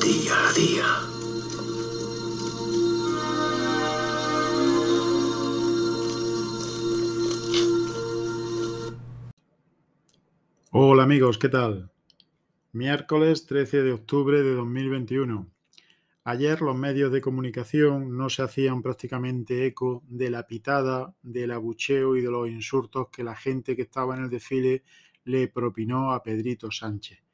Día a día. Hola amigos, ¿qué tal? Miércoles 13 de octubre de 2021. Ayer los medios de comunicación no se hacían prácticamente eco de la pitada, del abucheo y de los insultos que la gente que estaba en el desfile le propinó a Pedrito Sánchez.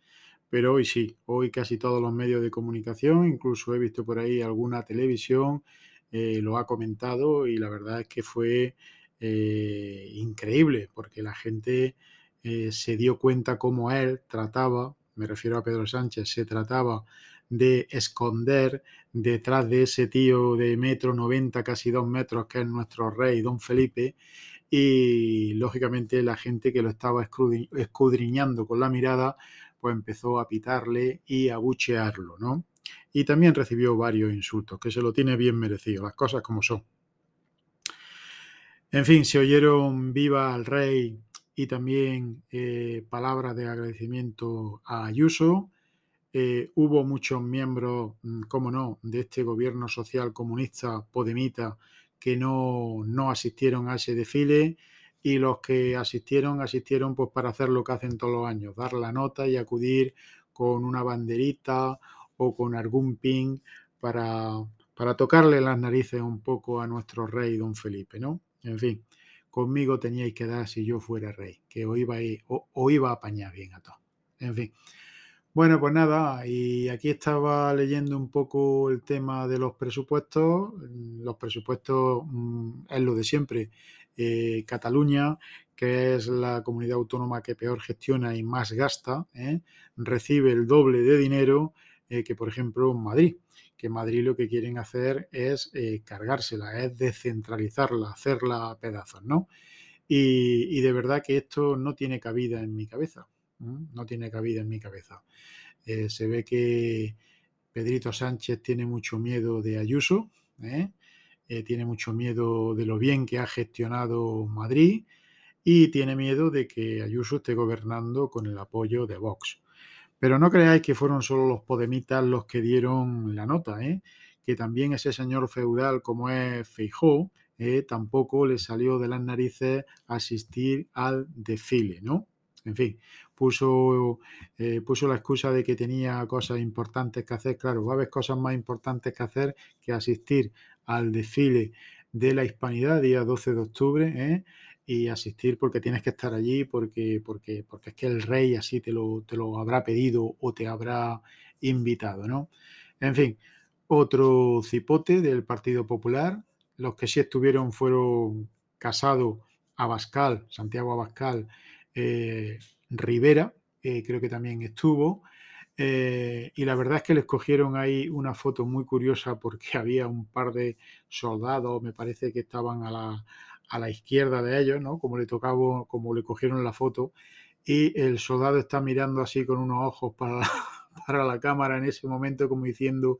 Pero hoy sí, hoy casi todos los medios de comunicación, incluso he visto por ahí alguna televisión, eh, lo ha comentado y la verdad es que fue eh, increíble porque la gente eh, se dio cuenta cómo él trataba, me refiero a Pedro Sánchez, se trataba de esconder detrás de ese tío de metro 90, casi dos metros, que es nuestro rey, don Felipe, y lógicamente la gente que lo estaba escudriñando con la mirada, pues empezó a pitarle y a buchearlo, ¿no? Y también recibió varios insultos, que se lo tiene bien merecido, las cosas como son. En fin, se oyeron viva al rey y también eh, palabras de agradecimiento a Ayuso, eh, hubo muchos miembros, mm, como no, de este gobierno social comunista Podemita que no, no asistieron a ese desfile y los que asistieron, asistieron pues para hacer lo que hacen todos los años, dar la nota y acudir con una banderita o con algún pin para, para tocarle las narices un poco a nuestro rey don Felipe, ¿no? En fin, conmigo teníais que dar si yo fuera rey, que os iba o iba a apañar bien a todos. En fin. Bueno, pues nada, y aquí estaba leyendo un poco el tema de los presupuestos. Los presupuestos mm, es lo de siempre. Eh, Cataluña, que es la comunidad autónoma que peor gestiona y más gasta, ¿eh? recibe el doble de dinero eh, que, por ejemplo, Madrid. Que Madrid lo que quieren hacer es cargársela, es descentralizarla, hacerla a pedazos, ¿no? y de verdad que esto no tiene cabida en mi cabeza no tiene cabida en mi cabeza. Se ve que Pedrito Sánchez tiene mucho miedo de Ayuso. Eh, tiene mucho miedo de lo bien que ha gestionado Madrid y tiene miedo de que Ayuso esté gobernando con el apoyo de Vox. Pero no creáis que fueron solo los podemitas los que dieron la nota, que también ese señor feudal como es Feijó, tampoco le salió de las narices asistir al desfile, ¿no? En fin, puso, eh, puso la excusa de que tenía cosas importantes que hacer. Claro, va a haber cosas más importantes que hacer que asistir al desfile de la Hispanidad, día 12 de octubre, ¿eh? y asistir porque tienes que estar allí, porque, porque, porque es que el rey así te lo, te lo habrá pedido o te habrá invitado, ¿no? En fin, otro cipote del Partido Popular. Los que sí estuvieron fueron Casado, Abascal, Santiago Abascal eh, Rivera, creo que también estuvo. Eh, y la verdad es que les cogieron ahí una foto muy curiosa porque había un par de soldados, me parece que estaban a la, a la izquierda de ellos, ¿no? Como le tocaba, como le cogieron la foto, y el soldado está mirando así con unos ojos para para la cámara en ese momento, como diciendo,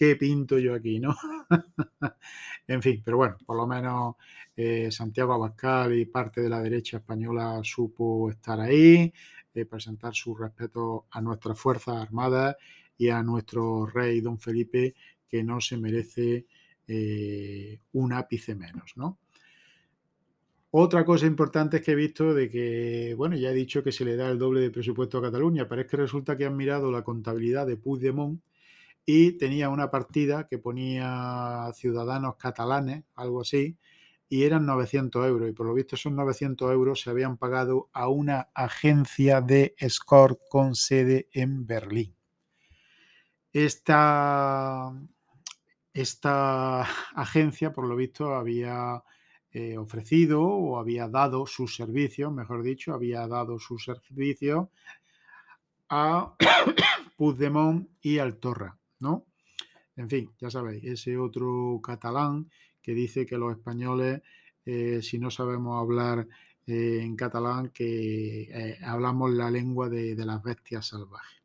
¿qué pinto yo aquí, no? en fin, pero bueno, por lo menos eh, Santiago Abascal y parte de la derecha española supo estar ahí, eh, presentar su respeto a nuestras Fuerzas Armadas y a nuestro rey don Felipe, que no se merece eh, un ápice menos, ¿no? Otra cosa importante es que he visto de que, bueno, ya he dicho que se le da el doble de presupuesto a Cataluña, pero es que resulta que han mirado la contabilidad de Puigdemont y tenía una partida que ponía ciudadanos catalanes, algo así, y eran 900 euros. Y por lo visto esos 900 euros se habían pagado a una agencia de escort con sede en Berlín. Esta, esta agencia, por lo visto, había eh, ofrecido o había dado sus servicios, mejor dicho, había dado sus servicios a Puigdemont y al Torra. ¿No? En fin, ya sabéis, ese otro catalán que dice que los españoles, eh, si no sabemos hablar eh, en catalán, que eh, hablamos la lengua de, las bestias salvajes.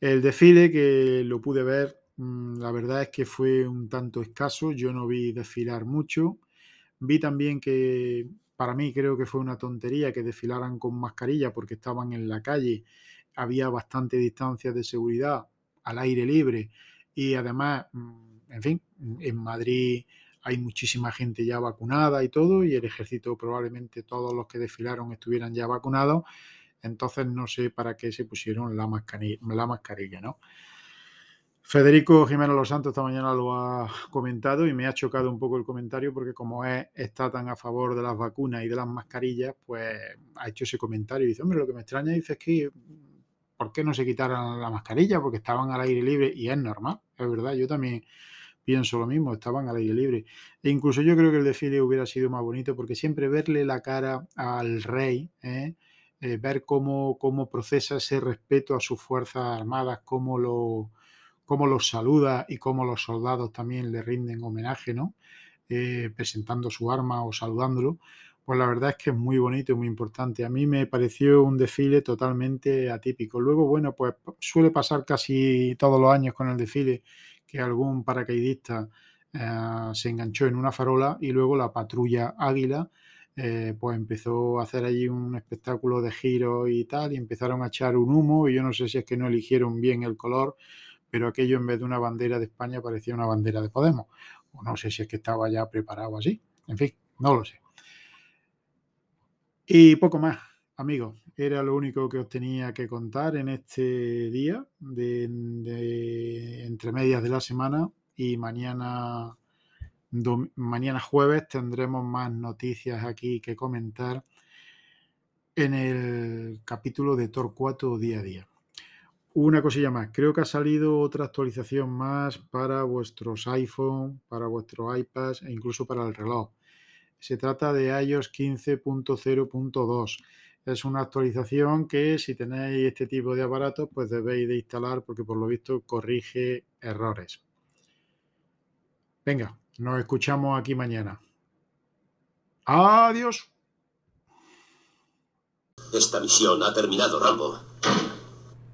El desfile que lo pude ver, mm, la verdad es que fue un tanto escaso, yo no vi desfilar mucho. Vi también que para mí creo que fue una tontería que desfilaran con mascarilla porque estaban en la calle había bastante distancia de seguridad al aire libre y además, mm, en fin, en Madrid hay muchísima gente ya vacunada y todo, y el ejército probablemente todos los que desfilaron estuvieran ya vacunados, entonces no sé para qué se pusieron la mascarilla, la mascarilla ¿no? Federico Jiménez Los Santos esta mañana lo ha comentado y me ha chocado un poco el comentario porque como es, está tan a favor de las vacunas y de las mascarillas, pues ha hecho ese comentario y dice, hombre, lo que me extraña dice es que ¿por qué no se quitaran la mascarilla? Porque estaban al aire libre y es normal, es verdad, yo también pienso lo mismo, estaban al aire libre. E incluso yo creo que el desfile hubiera sido más bonito porque siempre verle la cara al rey, ¿eh? Eh, ver cómo, cómo procesa ese respeto a sus fuerzas armadas, cómo lo cómo los saluda y cómo los soldados también le rinden homenaje, ¿no? Eh, presentando su arma o saludándolo, pues la verdad es que es muy bonito y muy importante. A mí me pareció un desfile totalmente atípico. Luego, bueno, pues suele pasar casi todos los años con el desfile que algún paracaidista eh, se enganchó en una farola y luego la patrulla Águila eh, pues empezó a hacer allí un espectáculo de giros y tal y empezaron a echar un humo y yo no sé si es que no eligieron bien el color pero aquello en vez de una bandera de España parecía una bandera de Podemos. O no sé si es que estaba ya preparado así. En fin, no lo sé. Y poco más, amigos. Era lo único que os tenía que contar en este día, de, entre medias de la semana. Y mañana, mañana jueves tendremos más noticias aquí que comentar en el capítulo de Torcuato día a día. Una cosilla más, creo que ha salido otra actualización más para vuestros iPhone, para vuestros iPads e incluso para el reloj. Se trata de iOS 15.0.2. Es una actualización que si tenéis este tipo de aparatos pues debéis de instalar porque por lo visto corrige errores. Venga, nos escuchamos aquí mañana. Adiós. Esta misión ha terminado, Rambo.